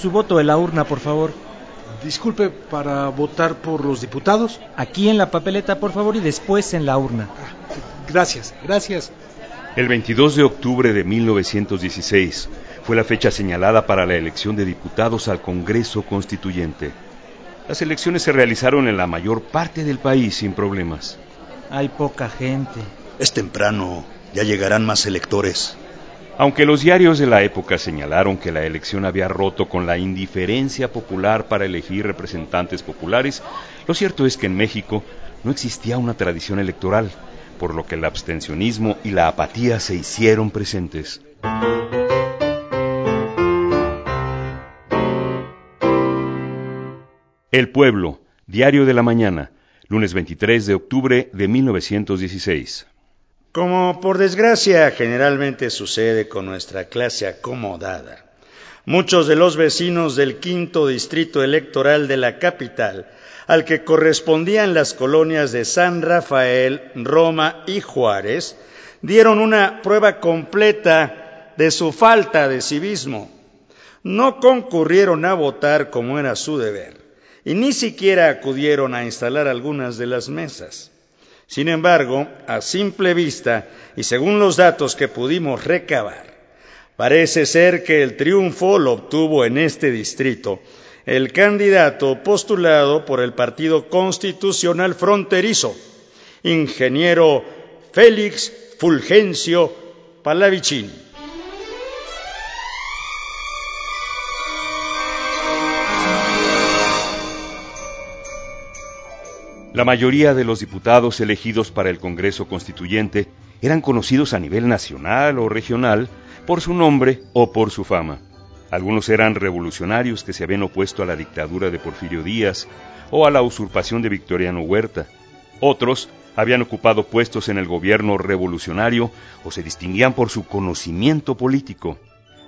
Su voto en la urna, por favor. Disculpe, ¿para votar por los diputados? Aquí en la papeleta, por favor, y después en la urna. Gracias, gracias. El 22 de octubre de 1916 fue la fecha señalada para la elección de diputados al Congreso Constituyente. Las elecciones se realizaron en la mayor parte del país sin problemas. Hay poca gente. Es temprano, ya llegarán más electores. Aunque los diarios de la época señalaron que la elección había roto con la indiferencia popular para elegir representantes populares, lo cierto es que en México no existía una tradición electoral, por lo que el abstencionismo y la apatía se hicieron presentes. El Pueblo, Diario de la Mañana, lunes 23 de octubre de 1916. Como por desgracia generalmente sucede con nuestra clase acomodada, muchos de los vecinos del quinto distrito electoral de la capital, al que correspondían las colonias de San Rafael, Roma y Juárez, dieron una prueba completa de su falta de civismo. No concurrieron a votar como era su deber y ni siquiera acudieron a instalar algunas de las mesas. Sin embargo, a simple vista y según los datos que pudimos recabar, parece ser que el triunfo lo obtuvo en este distrito el candidato postulado por el Partido Constitucional Fronterizo, ingeniero Félix Fulgencio Palavicini. La mayoría de los diputados elegidos para el Congreso Constituyente eran conocidos a nivel nacional o regional por su nombre o por su fama. Algunos eran revolucionarios que se habían opuesto a la dictadura de Porfirio Díaz o a la usurpación de Victoriano Huerta. Otros habían ocupado puestos en el gobierno revolucionario o se distinguían por su conocimiento político.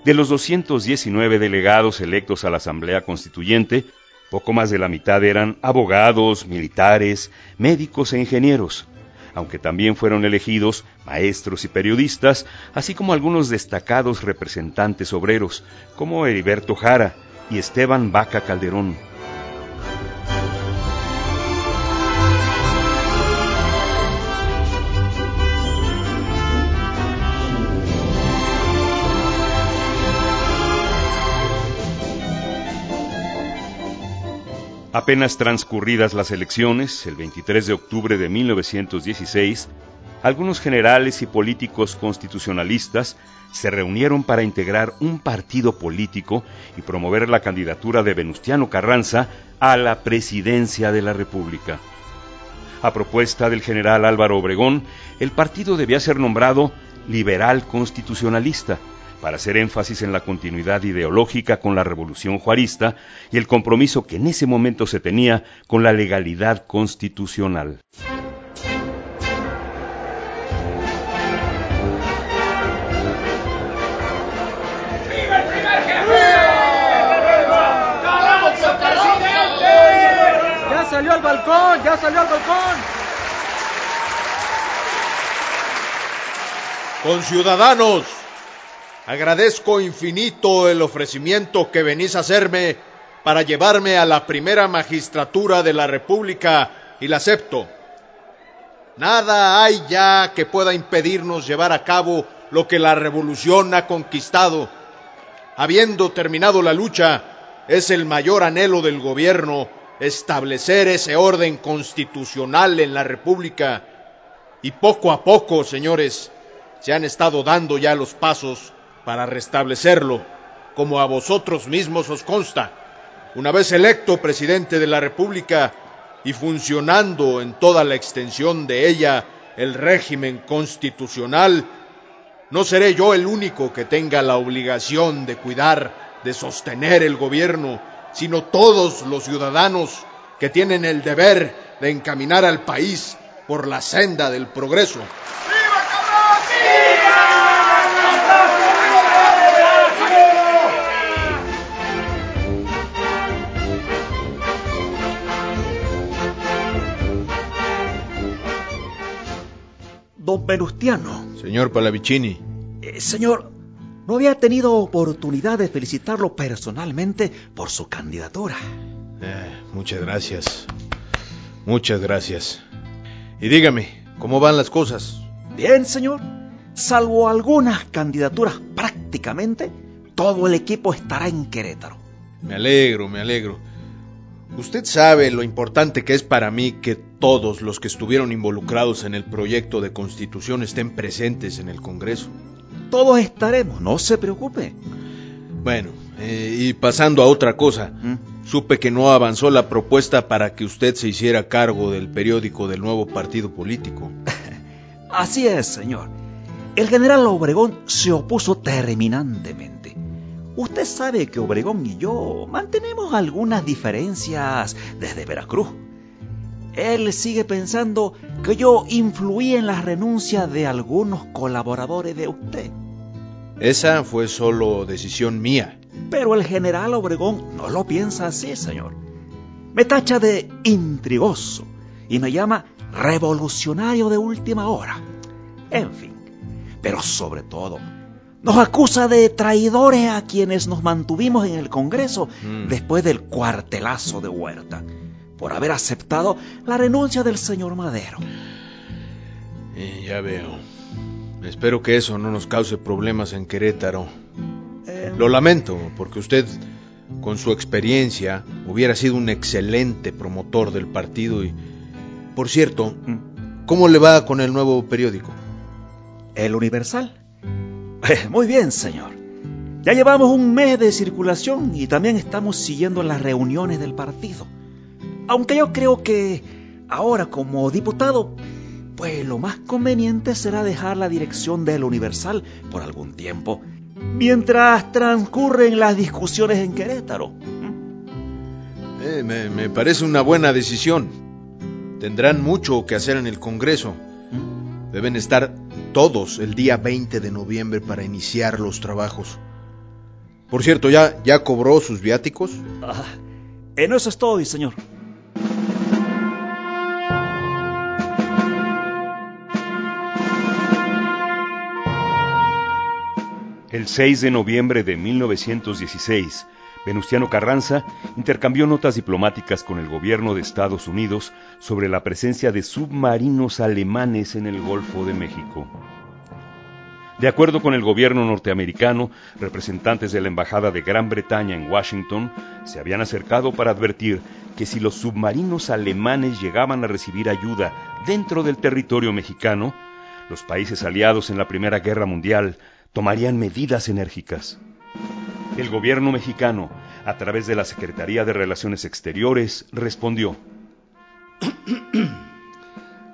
De los 219 delegados electos a la Asamblea Constituyente, poco más de la mitad eran abogados, militares, médicos e ingenieros, aunque también fueron elegidos maestros y periodistas, así como algunos destacados representantes obreros, como Heriberto Jara y Esteban Vaca Calderón. Apenas transcurridas las elecciones, el 23 de octubre de 1916, algunos generales y políticos constitucionalistas se reunieron para integrar un partido político y promover la candidatura de Venustiano Carranza a la presidencia de la República. A propuesta del general Álvaro Obregón, el partido debía ser nombrado Liberal Constitucionalista, para hacer énfasis en la continuidad ideológica con la revolución juarista y el compromiso que en ese momento se tenía con la legalidad constitucional. ¡Ya salió al balcón! ¡Ya salió al balcón! Con ciudadanos, Agradezco infinito el ofrecimiento que venís a hacerme para llevarme a la primera magistratura de la República y la acepto. Nada hay ya que pueda impedirnos llevar a cabo lo que la revolución ha conquistado. Habiendo terminado la lucha, es el mayor anhelo del gobierno establecer ese orden constitucional en la República. Y poco a poco, señores, se han estado dando ya los pasos para restablecerlo, como a vosotros mismos os consta. Una vez electo presidente de la República y funcionando en toda la extensión de ella el régimen constitucional, no seré yo el único que tenga la obligación de cuidar, de sostener el gobierno, sino todos los ciudadanos que tienen el deber de encaminar al país por la senda del progreso. Don Venustiano. Señor Palavicini. Eh, señor, no había tenido oportunidad de felicitarlo personalmente por su candidatura. Eh, muchas gracias. Muchas gracias. Y dígame, ¿cómo van las cosas? Bien, señor. Salvo algunas candidaturas, prácticamente todo el equipo estará en Querétaro. Me alegro, me alegro. Usted sabe lo importante que es para mí que todos los que estuvieron involucrados en el proyecto de constitución estén presentes en el Congreso. Todos estaremos, no se preocupe. Bueno, eh, y pasando a otra cosa, ¿Mm? supe que no avanzó la propuesta para que usted se hiciera cargo del periódico del nuevo partido político. Así es, señor. El general Obregón se opuso terminantemente. Usted sabe que Obregón y yo mantenemos algunas diferencias desde Veracruz. Él sigue pensando que yo influí en la renuncia de algunos colaboradores de usted. Esa fue solo decisión mía. Pero el general Obregón no lo piensa así, señor. Me tacha de intrigoso y me llama revolucionario de última hora. En fin, pero sobre todo, nos acusa de traidores a quienes nos mantuvimos en el Congreso mm. después del cuartelazo de Huerta, por haber aceptado la renuncia del señor Madero. ya veo. Espero que eso no nos cause problemas en Querétaro. Eh, Lo lamento, porque usted, con su experiencia, hubiera sido un excelente promotor del partido y... Por cierto, mm. ¿cómo le va con el nuevo periódico? El Universal. Muy bien, señor. Ya llevamos un mes de circulación y también estamos siguiendo las reuniones del partido. Aunque yo creo que ahora como diputado, pues lo más conveniente será dejar la dirección del Universal por algún tiempo, mientras transcurren las discusiones en Querétaro. ¿Mm? Eh, me, me, parece una buena decisión. Tendrán mucho que hacer en el Congreso. ¿Mm? Deben estar todos el día 20 de noviembre para iniciar los trabajos. Por cierto, ¿ya, ya cobró sus viáticos? Ah, en eso estoy, señor. El 6 de noviembre de 1916, Venustiano Carranza intercambió notas diplomáticas con el gobierno de Estados Unidos sobre la presencia de submarinos alemanes en el Golfo de México. De acuerdo con el gobierno norteamericano, representantes de la Embajada de Gran Bretaña en Washington se habían acercado para advertir que si los submarinos alemanes llegaban a recibir ayuda dentro del territorio mexicano, los países aliados en la Primera Guerra Mundial tomarían medidas enérgicas el gobierno mexicano, a través de la Secretaría de Relaciones Exteriores, respondió.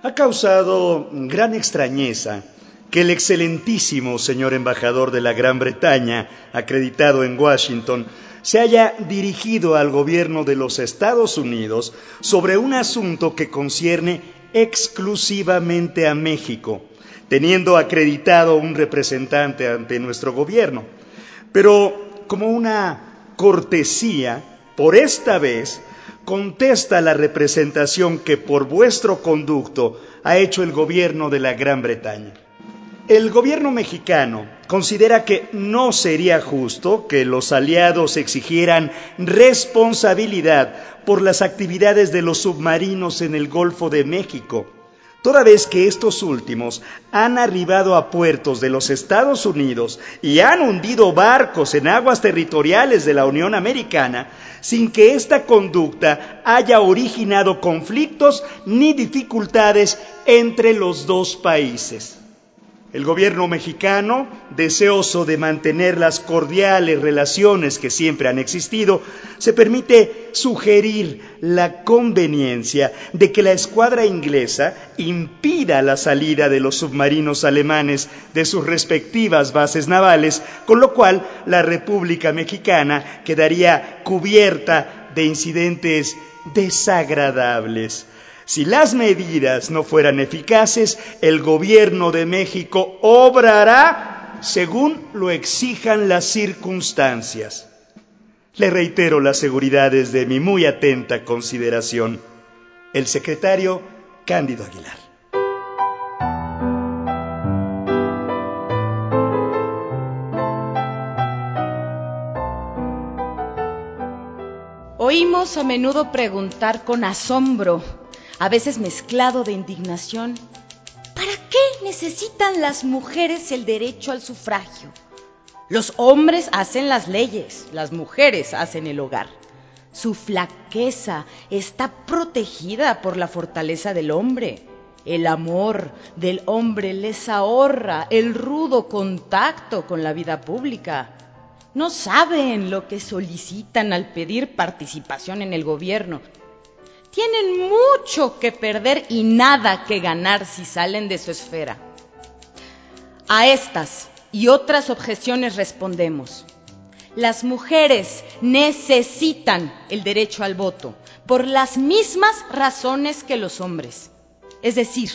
Ha causado gran extrañeza que el excelentísimo señor embajador de la Gran Bretaña, acreditado en Washington, se haya dirigido al gobierno de los Estados Unidos sobre un asunto que concierne exclusivamente a México, teniendo acreditado un representante ante nuestro gobierno. Pero como una cortesía, por esta vez, contesta la representación que por vuestro conducto ha hecho el gobierno de la Gran Bretaña. El gobierno mexicano considera que no sería justo que los aliados exigieran responsabilidad por las actividades de los submarinos en el Golfo de México, toda vez que estos últimos han arribado a puertos de los Estados Unidos y han hundido barcos en aguas territoriales de la Unión Americana sin que esta conducta haya originado conflictos ni dificultades entre los dos países. El gobierno mexicano, deseoso de mantener las cordiales relaciones que siempre han existido, se permite sugerir la conveniencia de que la escuadra inglesa impida la salida de los submarinos alemanes de sus respectivas bases navales, con lo cual la República Mexicana quedaría cubierta de incidentes desagradables. Si las medidas no fueran eficaces, el gobierno de México obrará según lo exijan las circunstancias. Le reitero las seguridades de mi muy atenta consideración. El secretario Cándido Aguilar. Oímos a menudo preguntar con asombro a veces mezclado de indignación. ¿Para qué necesitan las mujeres el derecho al sufragio? Los hombres hacen las leyes, las mujeres hacen el hogar. Su flaqueza está protegida por la fortaleza del hombre. El amor del hombre les ahorra el rudo contacto con la vida pública. No saben lo que solicitan al pedir participación en el gobierno tienen mucho que perder y nada que ganar si salen de su esfera. A estas y otras objeciones respondemos. Las mujeres necesitan el derecho al voto por las mismas razones que los hombres. Es decir,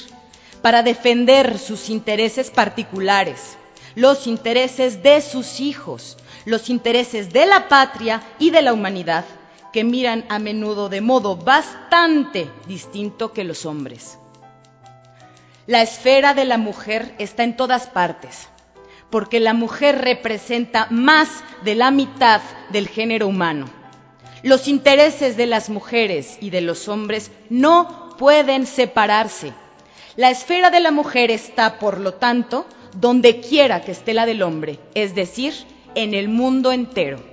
para defender sus intereses particulares, los intereses de sus hijos, los intereses de la patria y de la humanidad que miran a menudo de modo bastante distinto que los hombres. La esfera de la mujer está en todas partes, porque la mujer representa más de la mitad del género humano. Los intereses de las mujeres y de los hombres no pueden separarse. La esfera de la mujer está, por lo tanto, donde quiera que esté la del hombre, es decir, en el mundo entero.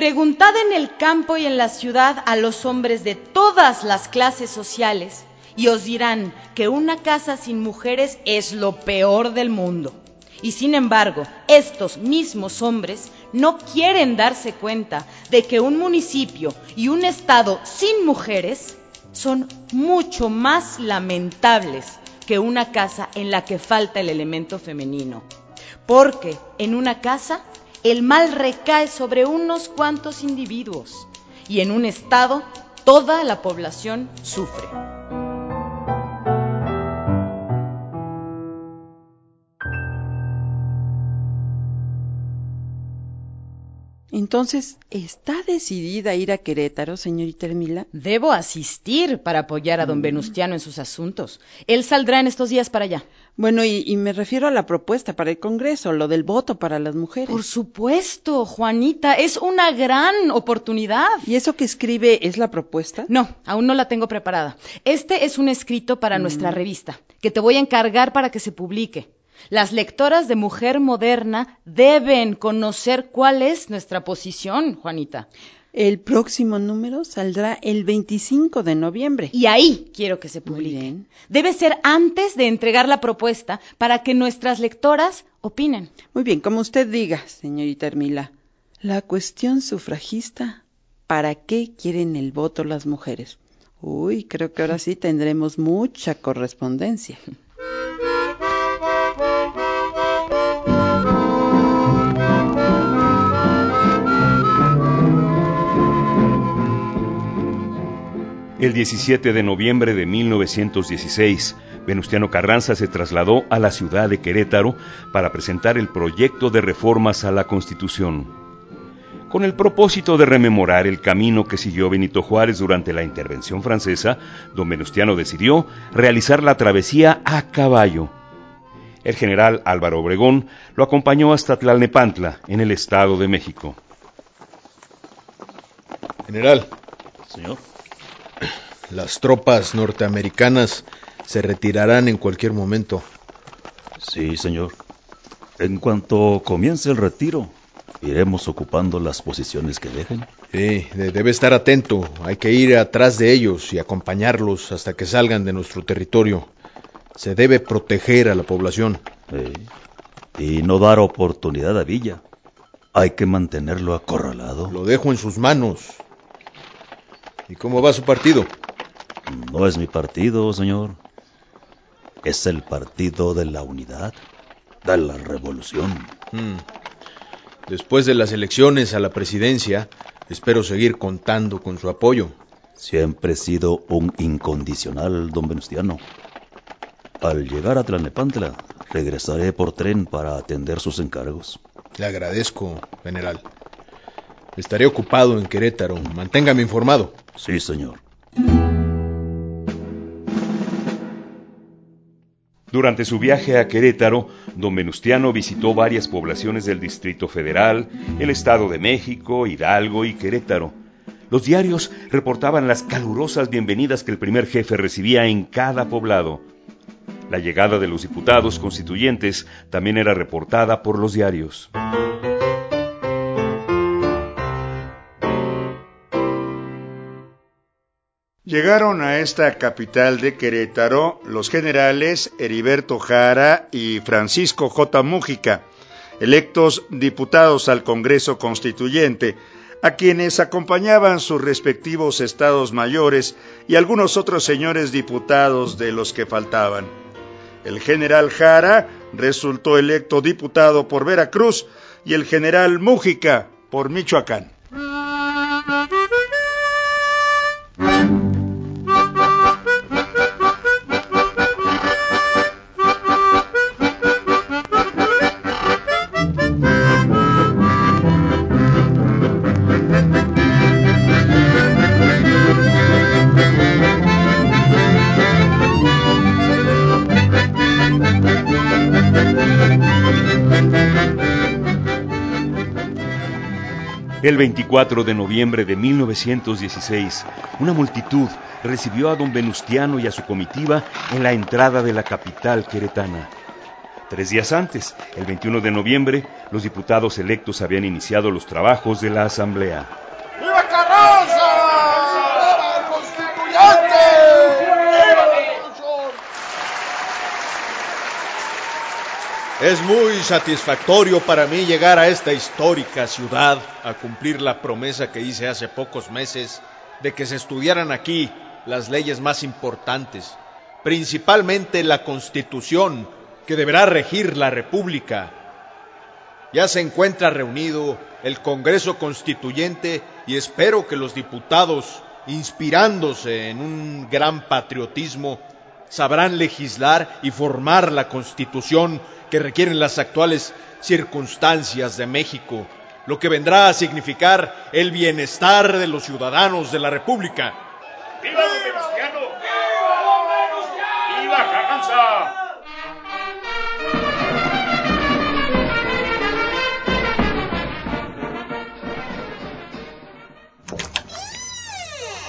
Preguntad en el campo y en la ciudad a los hombres de todas las clases sociales y os dirán que una casa sin mujeres es lo peor del mundo. Y sin embargo, estos mismos hombres no quieren darse cuenta de que un municipio y un estado sin mujeres son mucho más lamentables que una casa en la que falta el elemento femenino. Porque en una casa el mal recae sobre unos cuantos individuos y en un estado toda la población sufre. Entonces, ¿está decidida a ir a Querétaro, señorita Hermila? Debo asistir para apoyar a don mm. Venustiano en sus asuntos. Él saldrá en estos días para allá. Bueno, y, y, me refiero a la propuesta para el Congreso, lo del voto para las mujeres. Por supuesto, Juanita, es una gran oportunidad. ¿Y eso que escribe es la propuesta? No, aún no la tengo preparada. Este es un escrito para mm. nuestra revista, que te voy a encargar para que se publique. Las lectoras de Mujer Moderna deben conocer cuál es nuestra posición, Juanita. El próximo número saldrá el 25 de noviembre. Y ahí quiero que se publique. Debe ser antes de entregar la propuesta para que nuestras lectoras opinen. Muy bien, como usted diga, señorita Hermila. La cuestión sufragista, ¿para qué quieren el voto las mujeres? Uy, creo que ahora sí tendremos mucha correspondencia. El 17 de noviembre de 1916, Venustiano Carranza se trasladó a la ciudad de Querétaro para presentar el proyecto de reformas a la Constitución. Con el propósito de rememorar el camino que siguió Benito Juárez durante la intervención francesa, don Venustiano decidió realizar la travesía a caballo. El general Álvaro Obregón lo acompañó hasta Tlalnepantla, en el Estado de México. General, Señor. Las tropas norteamericanas se retirarán en cualquier momento. Sí, señor. En cuanto comience el retiro, iremos ocupando las posiciones que dejen. Sí, de- debe estar atento. Hay que ir atrás de ellos y acompañarlos hasta que salgan de nuestro territorio. Se debe proteger a la población. Eh, y no dar oportunidad a Villa. Hay que mantenerlo acorralado. Lo dejo en sus manos. ¿Y cómo va su partido? No es mi partido, señor. Es el partido de la unidad, de la revolución. Hmm. Después de las elecciones a la presidencia, espero seguir contando con su apoyo. Siempre he sido un incondicional, don Venustiano. Al llegar a Tlalnepantla, regresaré por tren para atender sus encargos. Le agradezco, general. Estaré ocupado en Querétaro. Manténgame informado. Sí, señor. Durante su viaje a Querétaro, don Venustiano visitó varias poblaciones del Distrito Federal, el Estado de México, Hidalgo y Querétaro. Los diarios reportaban las calurosas bienvenidas que el primer jefe recibía en cada poblado. La llegada de los diputados constituyentes también era reportada por los diarios. Llegaron a esta capital de Querétaro los generales Heriberto Jara y Francisco J. Mújica, electos diputados al Congreso Constituyente, a quienes acompañaban sus respectivos estados mayores y algunos otros señores diputados de los que faltaban. El general Jara resultó electo diputado por Veracruz y el general Mújica por Michoacán. El 24 de noviembre de 1916, una multitud recibió a don Venustiano y a su comitiva en la entrada de la capital queretana. Tres días antes, el 21 de noviembre, los diputados electos habían iniciado los trabajos de la Asamblea. ¡Viva Carranza! ¡Viva el constituyente! ¡Viva la revolución! Es muy satisfactorio para mí llegar a esta histórica ciudad a cumplir la promesa que hice hace pocos meses de que se estudiaran aquí las leyes más importantes, principalmente la Constitución que deberá regir la República. Ya se encuentra reunido el Congreso Constituyente y espero que los diputados, inspirándose en un gran patriotismo, sabrán legislar y formar la Constitución que requieren las actuales circunstancias de México, lo que vendrá a significar el bienestar de los ciudadanos de la República. ¡Viva don Venustiano! ¡Viva don Venustiano! ¡Viva Carranza!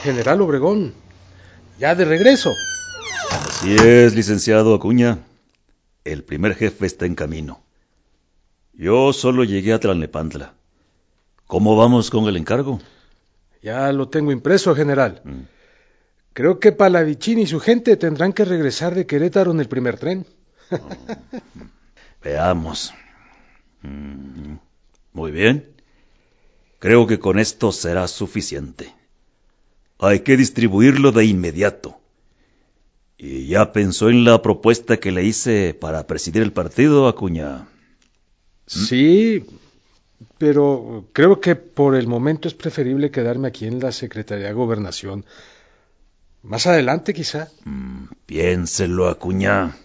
General Obregón, ya de regreso. Así es, licenciado Acuña. El primer jefe está en camino. Yo solo llegué a Tlalnepantla. ¿Cómo vamos con el encargo? Ya lo tengo impreso, general. Mm. Creo que Palavicín y su gente tendrán que regresar de Querétaro en el primer tren. Veamos. Mm, Muy bien. Creo que con esto será suficiente. Hay que distribuirlo de inmediato. ¿Y ya pensó en la propuesta que le hice para presidir el partido, Acuña? Sí, pero creo que por el momento es preferible quedarme aquí en la Secretaría de Gobernación. Más adelante, quizá. Mm, Piénselo, Acuña.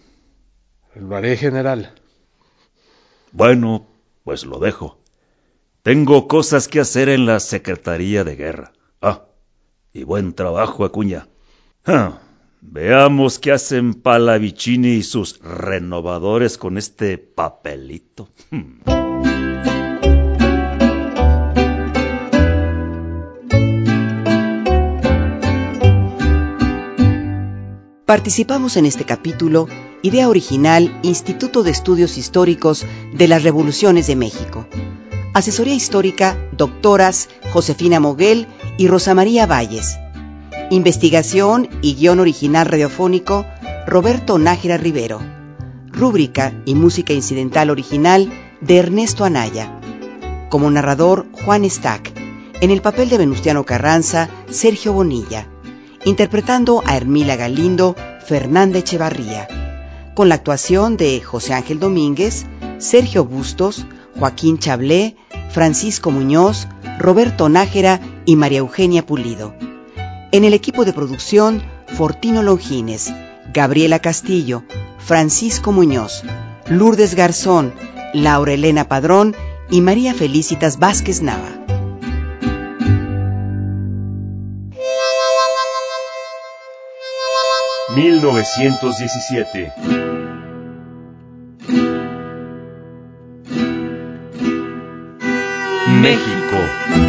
Lo haré, general. Bueno, pues lo dejo. Tengo cosas que hacer en la Secretaría de Guerra. Ah, y buen trabajo, Acuña. Ah, Veamos qué hacen Palavicini y sus renovadores con este papelito. Hmm. Participamos en este capítulo Idea original Instituto de Estudios Históricos de las Revoluciones de México. Asesoría histórica doctoras Josefina Moguel y Rosa María Valles. Investigación y guion original radiofónico Roberto Nájera Rivero. Rúbrica y música incidental original de Ernesto Anaya. Como narrador Juan Stack. En el papel de Venustiano Carranza, Sergio Bonilla interpretando a Hermila Galindo, Fernanda Echevarría, con la actuación de José Ángel Domínguez, Sergio Bustos, Joaquín Chablé, Francisco Muñoz, Roberto Nájera y María Eugenia Pulido. En el equipo de producción, Fortino Longines, Gabriela Castillo, Francisco Muñoz, Lourdes Garzón, Laura Elena Padrón y María Felicitas Vázquez Nava. 1917. México.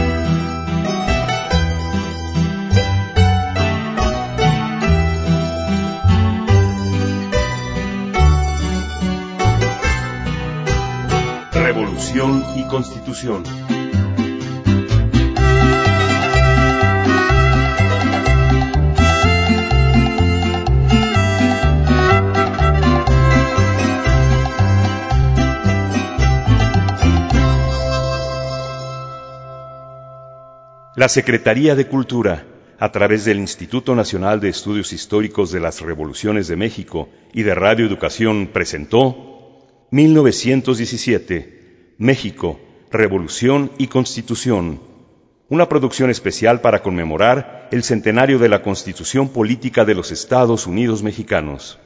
Revolución y Constitución. La Secretaría de Cultura, a través del Instituto Nacional de Estudios Históricos de las Revoluciones de México y de Radio Educación, presentó 1917, México, Revolución y Constitución, una producción especial para conmemorar el centenario de la Constitución Política de los Estados Unidos Mexicanos.